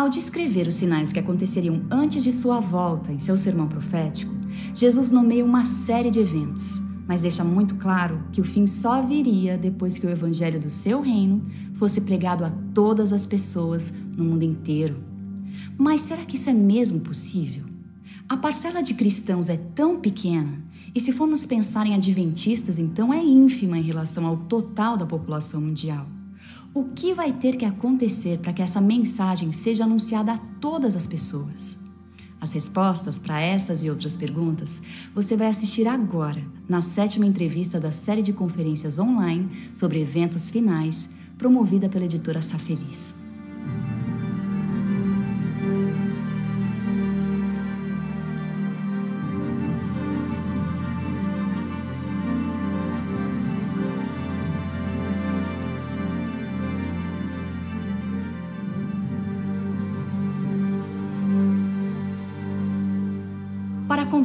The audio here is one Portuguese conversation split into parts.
Ao descrever os sinais que aconteceriam antes de sua volta em seu sermão profético, Jesus nomeia uma série de eventos, mas deixa muito claro que o fim só viria depois que o evangelho do seu reino fosse pregado a todas as pessoas no mundo inteiro. Mas será que isso é mesmo possível? A parcela de cristãos é tão pequena, e se formos pensar em adventistas, então é ínfima em relação ao total da população mundial. O que vai ter que acontecer para que essa mensagem seja anunciada a todas as pessoas? As respostas para essas e outras perguntas você vai assistir agora na sétima entrevista da série de conferências online sobre eventos finais, promovida pela editora Safeliz.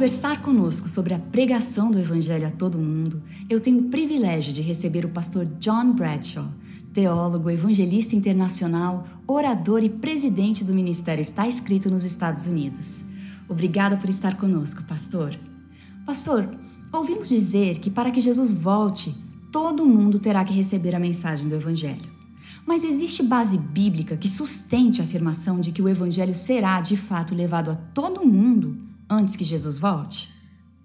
Conversar conosco sobre a pregação do Evangelho a todo mundo, eu tenho o privilégio de receber o pastor John Bradshaw, teólogo, evangelista internacional, orador e presidente do Ministério Está Escrito nos Estados Unidos. Obrigada por estar conosco, pastor. Pastor, ouvimos dizer que para que Jesus volte, todo mundo terá que receber a mensagem do Evangelho. Mas existe base bíblica que sustente a afirmação de que o Evangelho será de fato levado a todo mundo antes que Jesus volte?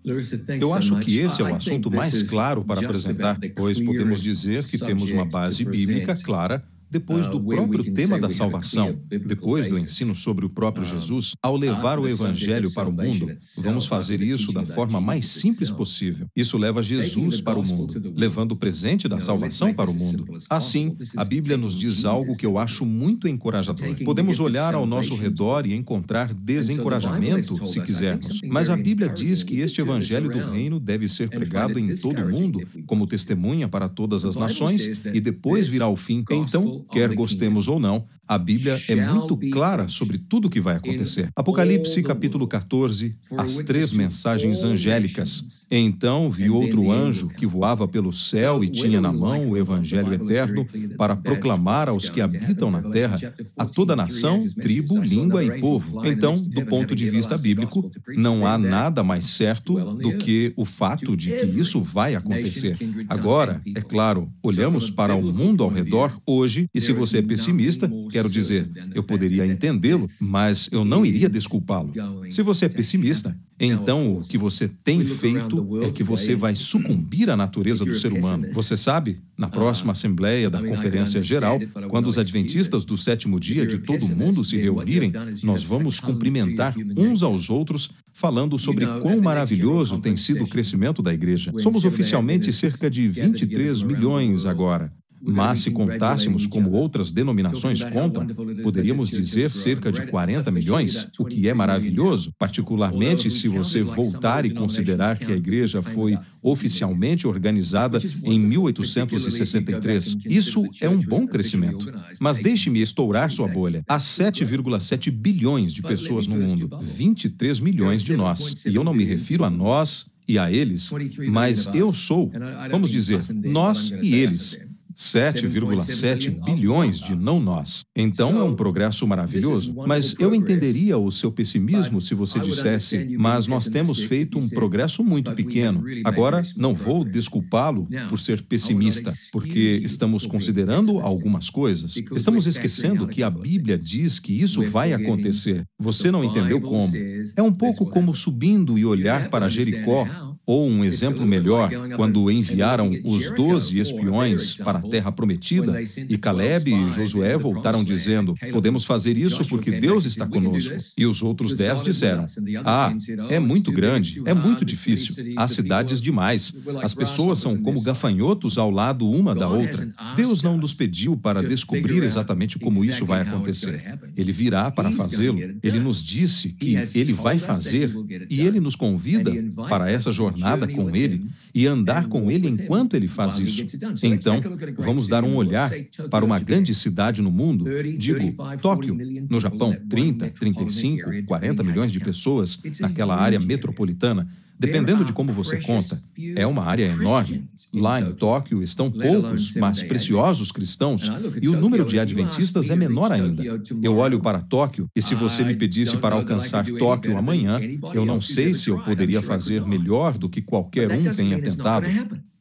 Eu acho que esse é o assunto mais claro para apresentar, pois podemos dizer que temos uma base bíblica clara depois do próprio tema da salvação, depois do ensino sobre o próprio Jesus, ao levar o Evangelho para o mundo, vamos fazer isso da forma mais simples possível. Isso leva Jesus para o mundo, levando o presente da salvação para o mundo. Assim, a Bíblia nos diz algo que eu acho muito encorajador. Podemos olhar ao nosso redor e encontrar desencorajamento, se quisermos, mas a Bíblia diz que este Evangelho do Reino deve ser pregado em todo o mundo, como testemunha para todas as nações, e depois virá o fim. Então, quer gostemos ou não, a Bíblia é muito clara sobre tudo o que vai acontecer. Apocalipse, capítulo 14, as três mensagens angélicas. Então vi outro anjo que voava pelo céu e tinha na mão o evangelho eterno para proclamar aos que habitam na terra, a toda nação, tribo, língua e povo. Então, do ponto de vista bíblico, não há nada mais certo do que o fato de que isso vai acontecer. Agora, é claro, olhamos para o mundo ao redor hoje e se você é pessimista, quero dizer, eu poderia entendê-lo, mas eu não iria desculpá-lo. Se você é pessimista, então o que você tem feito é que você vai sucumbir à natureza do ser humano. Você sabe, na próxima Assembleia da Conferência Geral, quando os adventistas do sétimo dia de todo o mundo se reunirem, nós vamos cumprimentar uns aos outros falando sobre quão maravilhoso tem sido o crescimento da igreja. Somos oficialmente cerca de 23 milhões agora. Mas se contássemos como outras denominações contam, poderíamos dizer cerca de 40 milhões, o que é maravilhoso, particularmente se você voltar e considerar que a igreja foi oficialmente organizada em 1863. Isso é um bom crescimento. Mas deixe-me estourar sua bolha. Há 7,7 bilhões de pessoas no mundo, 23 milhões de nós. E eu não me refiro a nós e a eles, mas eu sou, vamos dizer, nós e eles. 7,7 bilhões de não nós. Então é um progresso maravilhoso. Mas eu entenderia o seu pessimismo se você dissesse, mas nós temos feito um progresso muito pequeno. Agora, não vou desculpá-lo por ser pessimista, porque estamos considerando algumas coisas. Estamos esquecendo que a Bíblia diz que isso vai acontecer. Você não entendeu como. É um pouco como subindo e olhar para Jericó ou um exemplo melhor, quando enviaram os doze espiões para a terra prometida, e Caleb e Josué voltaram dizendo: Podemos fazer isso porque Deus está conosco. E os outros dez disseram: Ah, é muito grande, é muito difícil, há cidades demais, as pessoas são como gafanhotos ao lado uma da outra. Deus não nos pediu para descobrir exatamente como isso vai acontecer. Ele virá para fazê-lo. Ele nos disse que ele vai fazer e ele nos convida para essa jornada jornada com Ele e andar com Ele enquanto Ele faz isso. Então, vamos dar um olhar para uma grande cidade no mundo, digo, Tóquio, no Japão, 30, 35, 40 milhões de pessoas naquela área metropolitana. Dependendo de como você conta, é uma área enorme. Lá em Tóquio estão poucos, mas preciosos cristãos, e o número de adventistas é menor ainda. Eu olho para Tóquio, e se você me pedisse para alcançar Tóquio amanhã, eu não sei se eu poderia fazer melhor do que qualquer um tenha tentado.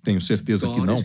Tenho certeza que não.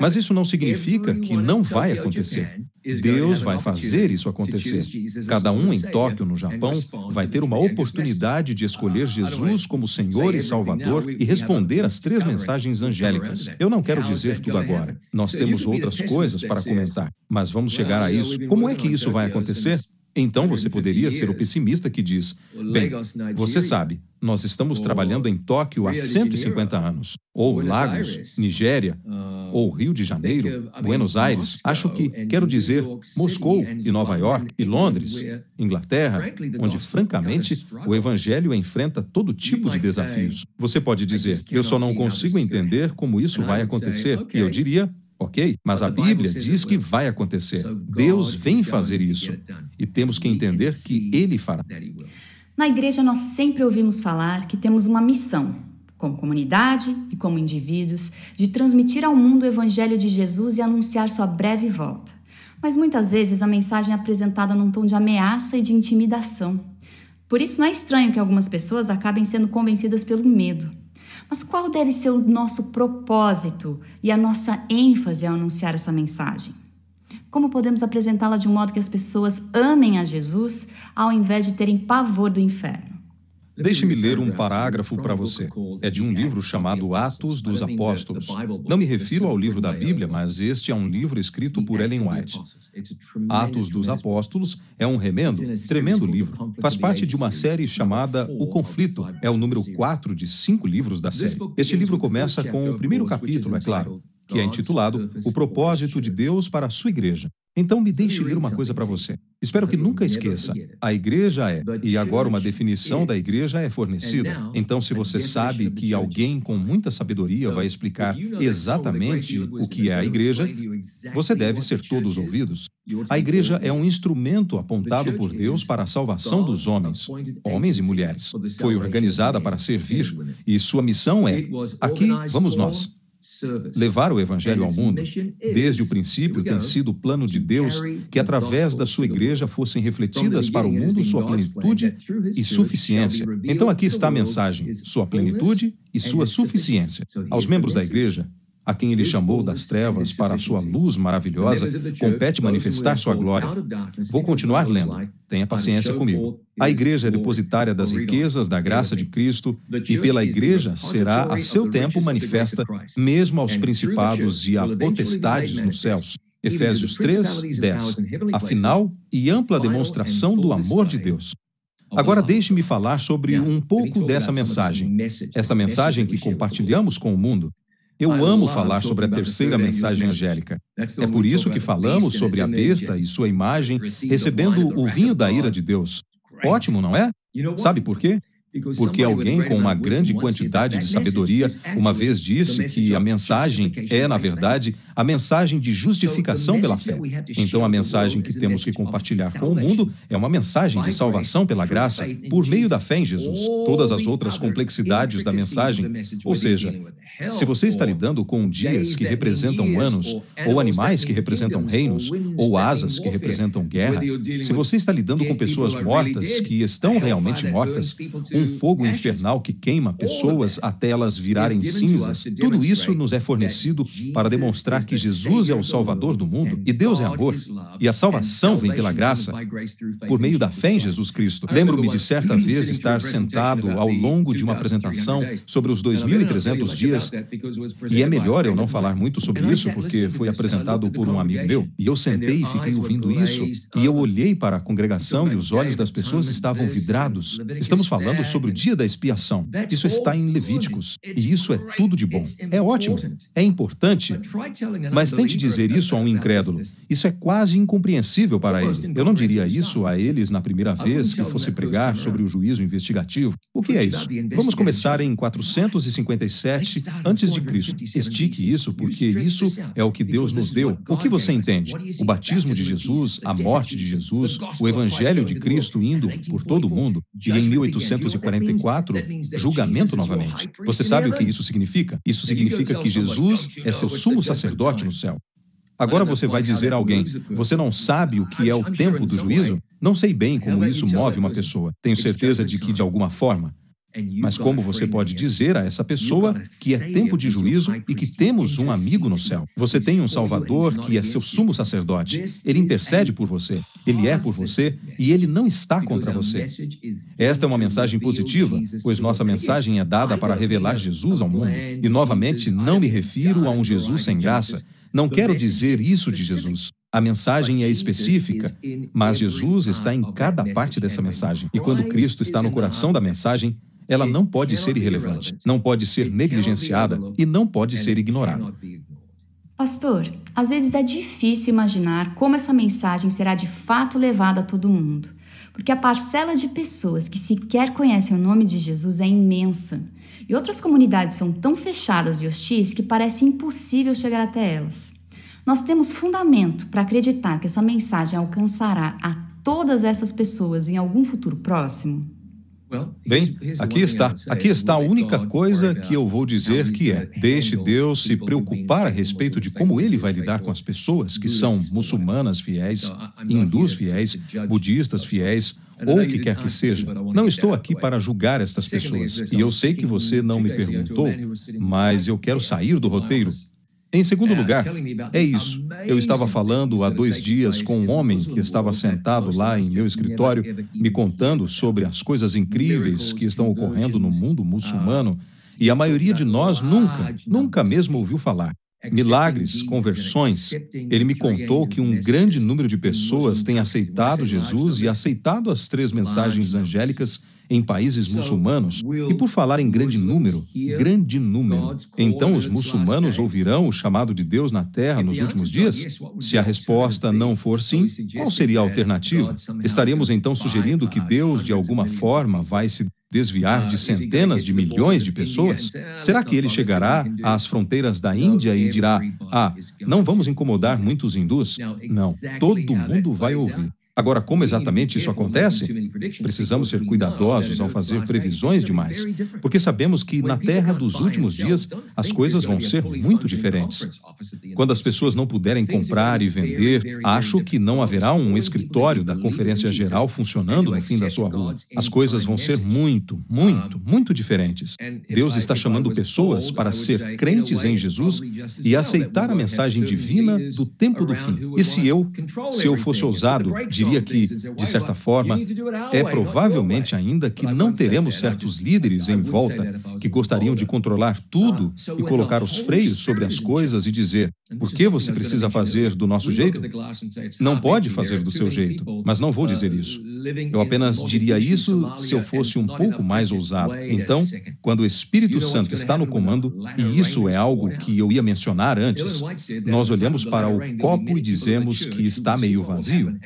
Mas isso não significa que não vai acontecer. Deus vai fazer isso acontecer. Cada um em Tóquio, no Japão, vai ter uma oportunidade de escolher Jesus como Senhor e Salvador e responder às três mensagens angélicas. Eu não quero dizer tudo agora. Nós temos outras coisas para comentar, mas vamos chegar a isso. Como é que isso vai acontecer? Então você poderia ser o pessimista que diz: bem, você sabe, nós estamos trabalhando em Tóquio há 150 anos, ou Lagos, Nigéria, uh, ou Rio de Janeiro, Buenos Aires, acho que, quero dizer, Moscou e Nova York e Londres, Inglaterra, onde, francamente, o Evangelho enfrenta todo tipo de desafios. Você pode dizer: eu só não consigo entender como isso vai acontecer, e eu diria: Ok? Mas a Bíblia diz que vai acontecer. Deus vem fazer isso. E temos que entender que Ele fará. Na igreja, nós sempre ouvimos falar que temos uma missão, como comunidade e como indivíduos, de transmitir ao mundo o Evangelho de Jesus e anunciar sua breve volta. Mas muitas vezes a mensagem é apresentada num tom de ameaça e de intimidação. Por isso, não é estranho que algumas pessoas acabem sendo convencidas pelo medo. Mas qual deve ser o nosso propósito e a nossa ênfase ao anunciar essa mensagem? Como podemos apresentá-la de um modo que as pessoas amem a Jesus ao invés de terem pavor do inferno? Deixe-me ler um parágrafo para você. É de um livro chamado Atos dos Apóstolos. Não me refiro ao livro da Bíblia, mas este é um livro escrito por Ellen White. Atos dos Apóstolos é um remendo, tremendo livro. Faz parte de uma série chamada O Conflito. É o número 4 de cinco livros da série. Este livro começa com o primeiro capítulo, é claro, que é intitulado O Propósito de Deus para a Sua Igreja. Então me deixe ler uma coisa para você. Espero que nunca esqueça. A igreja é, e agora uma definição da igreja é fornecida. Então, se você sabe que alguém com muita sabedoria vai explicar exatamente o que é a igreja, você deve ser todos ouvidos. A igreja é um instrumento apontado por Deus para a salvação dos homens, homens e mulheres. Foi organizada para servir, e sua missão é: aqui vamos nós. Levar o Evangelho ao mundo, desde o princípio, tem sido o plano de Deus que, através da sua igreja, fossem refletidas para o mundo sua plenitude e suficiência. Então, aqui está a mensagem: sua plenitude e sua suficiência. Aos membros da igreja, a quem ele chamou das trevas para a sua luz maravilhosa, compete manifestar sua glória. Vou continuar lendo. Tenha paciência comigo. A igreja é depositária das riquezas da graça de Cristo e pela igreja será a seu tempo manifesta mesmo aos principados e a potestades nos céus. Efésios 3, 10. A final e ampla demonstração do amor de Deus. Agora deixe-me falar sobre um pouco dessa mensagem. Esta mensagem que compartilhamos com o mundo. Eu amo falar sobre a terceira mensagem angélica. É por isso que falamos sobre a besta e sua imagem recebendo o vinho da ira de Deus. Ótimo, não é? Sabe por quê? Porque alguém com uma grande quantidade de sabedoria uma vez disse que a mensagem é, na verdade, a mensagem de justificação pela fé. Então, a mensagem que temos que compartilhar com o mundo é uma mensagem de salvação pela graça por meio da fé em Jesus. Todas as outras complexidades da mensagem, ou seja, se você está lidando com dias que representam anos, ou animais que representam reinos, ou asas que representam guerra, se você está lidando com pessoas mortas que estão realmente mortas, um fogo infernal que queima pessoas até elas virarem cinzas. Tudo isso nos é fornecido para demonstrar que Jesus é o Salvador do mundo e Deus é amor. E a salvação vem pela graça, por meio da fé em Jesus Cristo. Lembro-me de certa vez estar sentado ao longo de uma apresentação sobre os 2.300 dias, e é melhor eu não falar muito sobre isso porque foi apresentado por um amigo meu. E eu sentei e fiquei ouvindo isso, e eu olhei para a congregação e os olhos das pessoas estavam vidrados. Estamos falando sobre o dia da expiação. Isso está em Levíticos. E isso é tudo de bom. É ótimo. É importante. Mas tente dizer isso a um incrédulo. Isso é quase incompreensível para ele. Eu não diria isso a eles na primeira vez que fosse pregar sobre o juízo investigativo. O que é isso? Vamos começar em 457 antes de Cristo. Estique isso, porque isso é o que Deus nos deu. O que você entende? O batismo de Jesus, a morte de Jesus, o evangelho de Cristo indo por todo o mundo, e em 1844, julgamento novamente. Você sabe o que isso significa? Isso significa que Jesus é seu sumo sacerdote no céu. Agora você vai dizer a alguém: Você não sabe o que é o tempo do juízo? Não sei bem como isso move uma pessoa. Tenho certeza de que, de alguma forma, mas como você pode dizer a essa pessoa que é tempo de juízo e que temos um amigo no céu? Você tem um Salvador que é seu sumo sacerdote. Ele intercede por você, ele é por você e ele não está contra você. Esta é uma mensagem positiva, pois nossa mensagem é dada para revelar Jesus ao mundo. E novamente, não me refiro a um Jesus sem graça. Não quero dizer isso de Jesus. A mensagem é específica, mas Jesus está em cada parte dessa mensagem. E quando Cristo está no coração da mensagem, ela não pode ser irrelevante, não pode ser negligenciada e não pode ser ignorada. Pastor, às vezes é difícil imaginar como essa mensagem será de fato levada a todo mundo, porque a parcela de pessoas que sequer conhecem o nome de Jesus é imensa. E outras comunidades são tão fechadas e hostis que parece impossível chegar até elas. Nós temos fundamento para acreditar que essa mensagem alcançará a todas essas pessoas em algum futuro próximo? Bem, aqui está. Aqui está a única coisa que eu vou dizer que é: deixe Deus se preocupar a respeito de como ele vai lidar com as pessoas que são muçulmanas fiéis, hindus fiéis, budistas fiéis, ou o que quer que seja. Não estou aqui para julgar estas pessoas. E eu sei que você não me perguntou, mas eu quero sair do roteiro. Em segundo lugar, é isso. Eu estava falando há dois dias com um homem que estava sentado lá em meu escritório, me contando sobre as coisas incríveis que estão ocorrendo no mundo muçulmano, e a maioria de nós nunca, nunca mesmo ouviu falar. Milagres, conversões. Ele me contou que um grande número de pessoas tem aceitado Jesus e aceitado as três mensagens angélicas em países muçulmanos, e por falar em grande número, grande número, então os muçulmanos ouvirão o chamado de Deus na terra nos últimos dias? Se a resposta não for sim, qual seria a alternativa? Estaríamos então sugerindo que Deus, de alguma forma, vai se desviar de centenas de milhões de pessoas? Será que ele chegará às fronteiras da Índia e dirá: Ah, não vamos incomodar muitos hindus? Não, todo mundo vai ouvir. Agora, como exatamente isso acontece? Precisamos ser cuidadosos ao fazer previsões demais, porque sabemos que na Terra dos últimos dias as coisas vão ser muito diferentes. Quando as pessoas não puderem comprar e vender, acho que não haverá um escritório da Conferência Geral funcionando no fim da sua rua. As coisas vão ser muito, muito, muito diferentes. Deus está chamando pessoas para ser crentes em Jesus e aceitar a mensagem divina do tempo do fim. E se eu, se eu fosse ousado, diria diria que, de certa forma, é provavelmente ainda que não teremos certos líderes em volta que gostariam de controlar tudo e colocar os freios sobre as coisas e dizer: por que você precisa fazer do nosso jeito? Não pode fazer do seu jeito, mas não vou dizer isso. Eu apenas diria isso se eu fosse um pouco mais ousado. Então, quando o Espírito Santo está no comando, e isso é algo que eu ia mencionar antes, nós olhamos para o copo e dizemos que está meio vazio.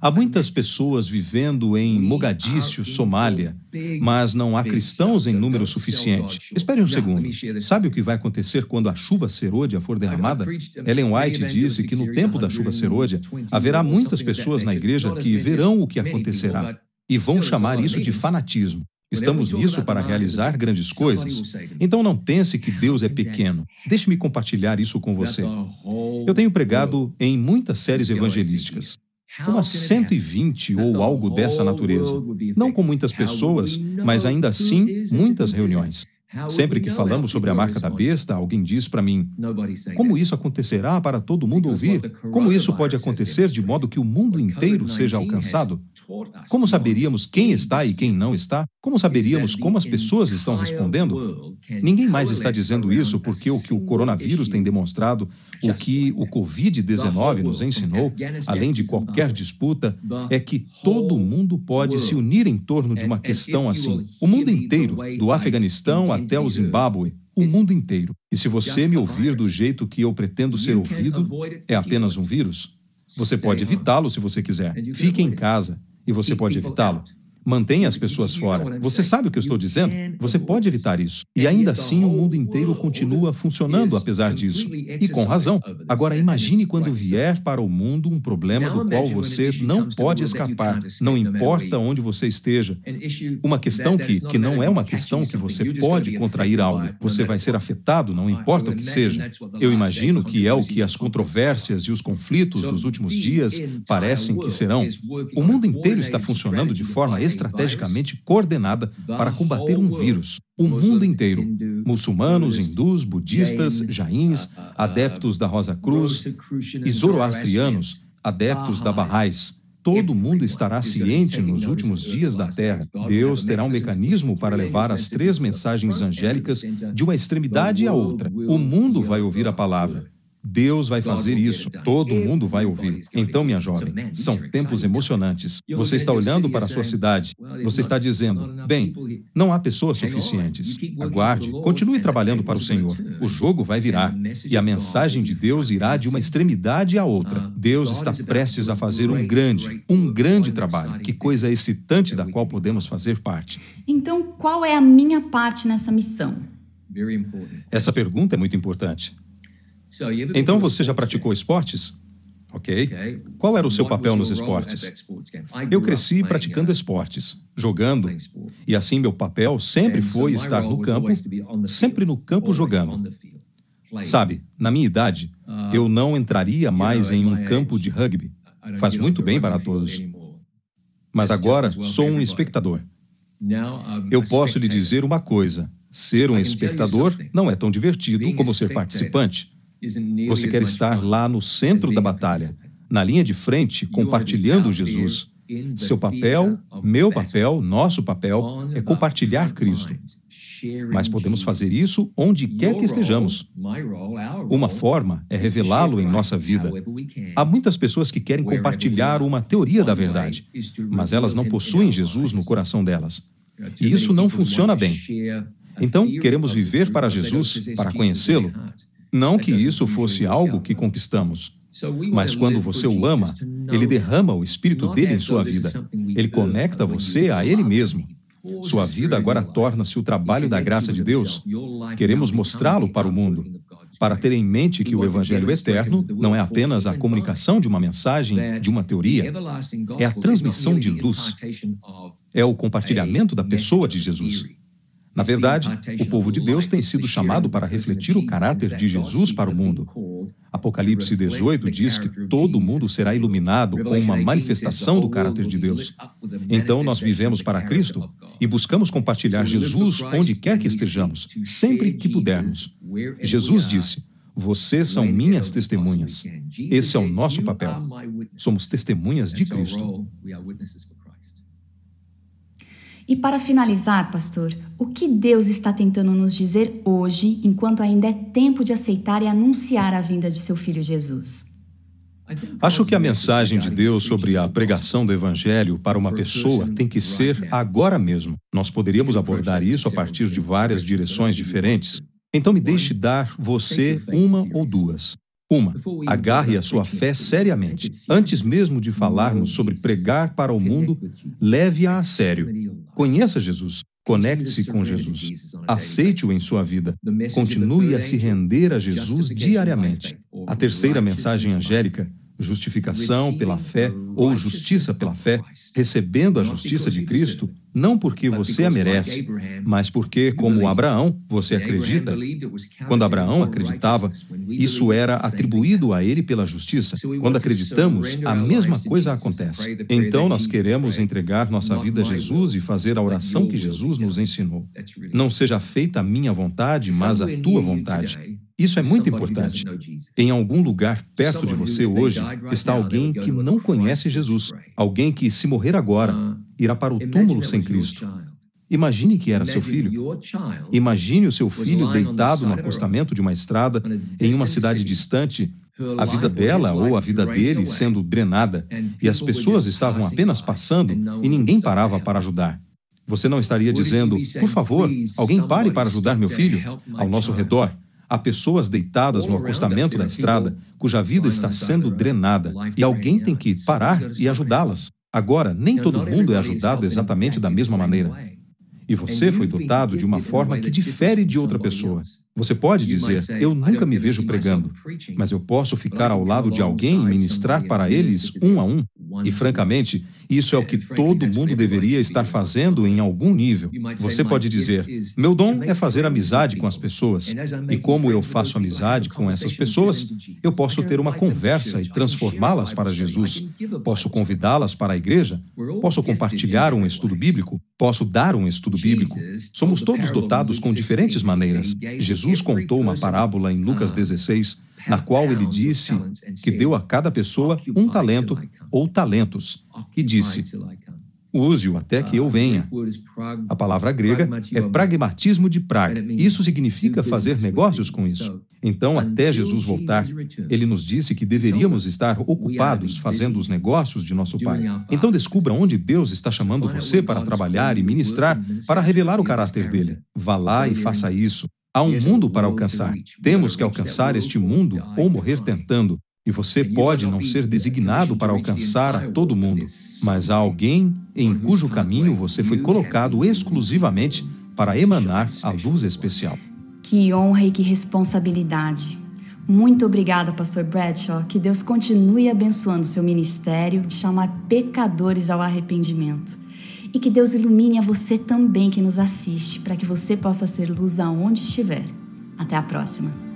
Há muitas pessoas vivendo em Mogadíscio, Somália, mas não há cristãos em número suficiente. Espere um segundo. Sabe o que vai acontecer quando a chuva serôdia for derramada? Ellen White disse que no tempo da chuva serôdia haverá muitas pessoas na igreja que verão o que acontecerá e vão chamar isso de fanatismo. Estamos nisso para realizar grandes coisas. Então não pense que Deus é pequeno. Deixe-me compartilhar isso com você. Eu tenho pregado em muitas séries evangelísticas umas 120 ou algo dessa natureza. Não com muitas pessoas, mas ainda assim muitas reuniões. Sempre que falamos sobre a marca da besta, alguém diz para mim: como isso acontecerá para todo mundo ouvir? Como isso pode acontecer de modo que o mundo inteiro seja alcançado? Como saberíamos quem está e quem não está? Como saberíamos como as pessoas estão respondendo? Ninguém mais está dizendo isso porque o que o coronavírus tem demonstrado, o que o Covid-19 nos ensinou, além de qualquer disputa, é que todo mundo pode se unir em torno de uma questão assim. O mundo inteiro, do Afeganistão até o Zimbábue, o mundo inteiro. E se você me ouvir do jeito que eu pretendo ser ouvido, é apenas um vírus? Você pode evitá-lo se você quiser. Fique em casa e você pode evitá-lo. Mantenha as pessoas fora. Você sabe o que eu estou dizendo? Você pode evitar isso. E ainda assim, o mundo inteiro continua funcionando apesar disso. E com razão. Agora, imagine quando vier para o mundo um problema do qual você não pode escapar, não importa onde você esteja. Uma questão que, que não é uma questão que você pode contrair algo. Você vai ser afetado, não importa o que seja. Eu imagino que é o que as controvérsias e os conflitos dos últimos dias parecem que serão. O mundo inteiro está funcionando de forma estrategicamente coordenada para combater um vírus. O mundo inteiro. Muçulmanos, hindus, budistas, jains, adeptos da Rosa Cruz e zoroastrianos, adeptos da Bahá'ís. Todo mundo estará ciente nos últimos dias da Terra. Deus terá um mecanismo para levar as três mensagens angélicas de uma extremidade à outra. O mundo vai ouvir a palavra. Deus vai fazer isso, todo mundo vai ouvir. Então, minha jovem, são tempos emocionantes. Você está olhando para a sua cidade, você está dizendo: bem, não há pessoas suficientes. Aguarde, continue trabalhando para o Senhor. O jogo vai virar e a mensagem de Deus irá de uma extremidade à outra. Deus está prestes a fazer um grande, um grande trabalho. Que coisa excitante da qual podemos fazer parte. Então, qual é a minha parte nessa missão? Essa pergunta é muito importante. Então você já praticou esportes? Ok. Qual era o seu papel nos esportes? Eu cresci praticando esportes, jogando, e assim meu papel sempre foi estar no campo, sempre no campo jogando. Sabe, na minha idade, uh, eu não entraria mais em um campo de rugby. Faz muito bem para todos. Mas agora sou um espectador. Eu posso lhe dizer uma coisa: ser um espectador não é tão divertido como ser participante. Você quer estar lá no centro da batalha, na linha de frente, compartilhando Jesus. Seu papel, meu papel, nosso papel é compartilhar Cristo. Mas podemos fazer isso onde quer que estejamos. Uma forma é revelá-lo em nossa vida. Há muitas pessoas que querem compartilhar uma teoria da verdade, mas elas não possuem Jesus no coração delas. E isso não funciona bem. Então, queremos viver para Jesus, para conhecê-lo, não que isso fosse algo que conquistamos. Mas quando você o ama, ele derrama o espírito dele em sua vida. Ele conecta você a ele mesmo. Sua vida agora torna-se o trabalho da graça de Deus. Queremos mostrá-lo para o mundo, para ter em mente que o Evangelho eterno não é apenas a comunicação de uma mensagem, de uma teoria, é a transmissão de luz, é o compartilhamento da pessoa de Jesus. Na verdade, o povo de Deus tem sido chamado para refletir o caráter de Jesus para o mundo. Apocalipse 18 diz que todo mundo será iluminado com uma manifestação do caráter de Deus. Então, nós vivemos para Cristo e buscamos compartilhar Jesus onde quer que estejamos, sempre que pudermos. Jesus disse: Vocês são minhas testemunhas. Esse é o nosso papel. Somos testemunhas de Cristo. E para finalizar, pastor, o que Deus está tentando nos dizer hoje, enquanto ainda é tempo de aceitar e anunciar a vinda de seu filho Jesus? Acho que a mensagem de Deus sobre a pregação do Evangelho para uma pessoa tem que ser agora mesmo. Nós poderíamos abordar isso a partir de várias direções diferentes. Então, me deixe dar você uma ou duas. Uma, agarre a sua fé seriamente. Antes mesmo de falarmos sobre pregar para o mundo, leve-a a sério. Conheça Jesus. Conecte-se com Jesus. Aceite-o em sua vida. Continue a se render a Jesus diariamente. A terceira mensagem angélica justificação pela fé ou justiça pela fé, recebendo a justiça de Cristo, não porque você a merece, mas porque, como Abraão, você acredita. Quando Abraão acreditava, isso era atribuído a ele pela justiça. Quando acreditamos, a mesma coisa acontece. Então, nós queremos entregar nossa vida a Jesus e fazer a oração que Jesus nos ensinou. Não seja feita a minha vontade, mas a tua vontade. Isso é muito importante. Em algum lugar perto de você hoje está alguém que não conhece Jesus, alguém que, se morrer agora, irá para o túmulo sem Cristo. Imagine que era seu filho. Imagine o seu filho deitado no acostamento de uma estrada em uma cidade distante, a vida dela ou a vida dele sendo drenada, e as pessoas estavam apenas passando e ninguém parava para ajudar. Você não estaria dizendo, por favor, alguém pare para ajudar meu filho? Ao nosso redor, Há pessoas deitadas no acostamento da estrada cuja vida está sendo drenada e alguém tem que parar e ajudá-las. Agora, nem todo mundo é ajudado exatamente da mesma maneira. E você foi dotado de uma forma que difere de outra pessoa. Você pode dizer, eu nunca me vejo pregando, mas eu posso ficar ao lado de alguém e ministrar para eles um a um. E, francamente, isso é o que todo mundo deveria estar fazendo em algum nível. Você pode dizer: meu dom é fazer amizade com as pessoas. E como eu faço amizade com essas pessoas, eu posso ter uma conversa e transformá-las para Jesus. Posso convidá-las para a igreja. Posso compartilhar um estudo bíblico. Posso dar um estudo bíblico. Somos todos dotados com diferentes maneiras. Jesus contou uma parábola em Lucas 16 na qual ele disse que deu a cada pessoa um talento ou talentos, e disse: Use-o até que eu venha. A palavra grega é pragmatismo de praga. Isso significa fazer negócios com isso. Então, até Jesus voltar, ele nos disse que deveríamos estar ocupados fazendo os negócios de nosso Pai. Então, descubra onde Deus está chamando você para trabalhar e ministrar para revelar o caráter dele. Vá lá e faça isso. Há um mundo para alcançar. Temos que alcançar este mundo ou morrer tentando. E você pode não ser designado para alcançar a todo mundo, mas há alguém em cujo caminho você foi colocado exclusivamente para emanar a luz especial. Que honra e que responsabilidade. Muito obrigada, Pastor Bradshaw. Que Deus continue abençoando seu ministério de chamar pecadores ao arrependimento. E que Deus ilumine a você também que nos assiste, para que você possa ser luz aonde estiver. Até a próxima.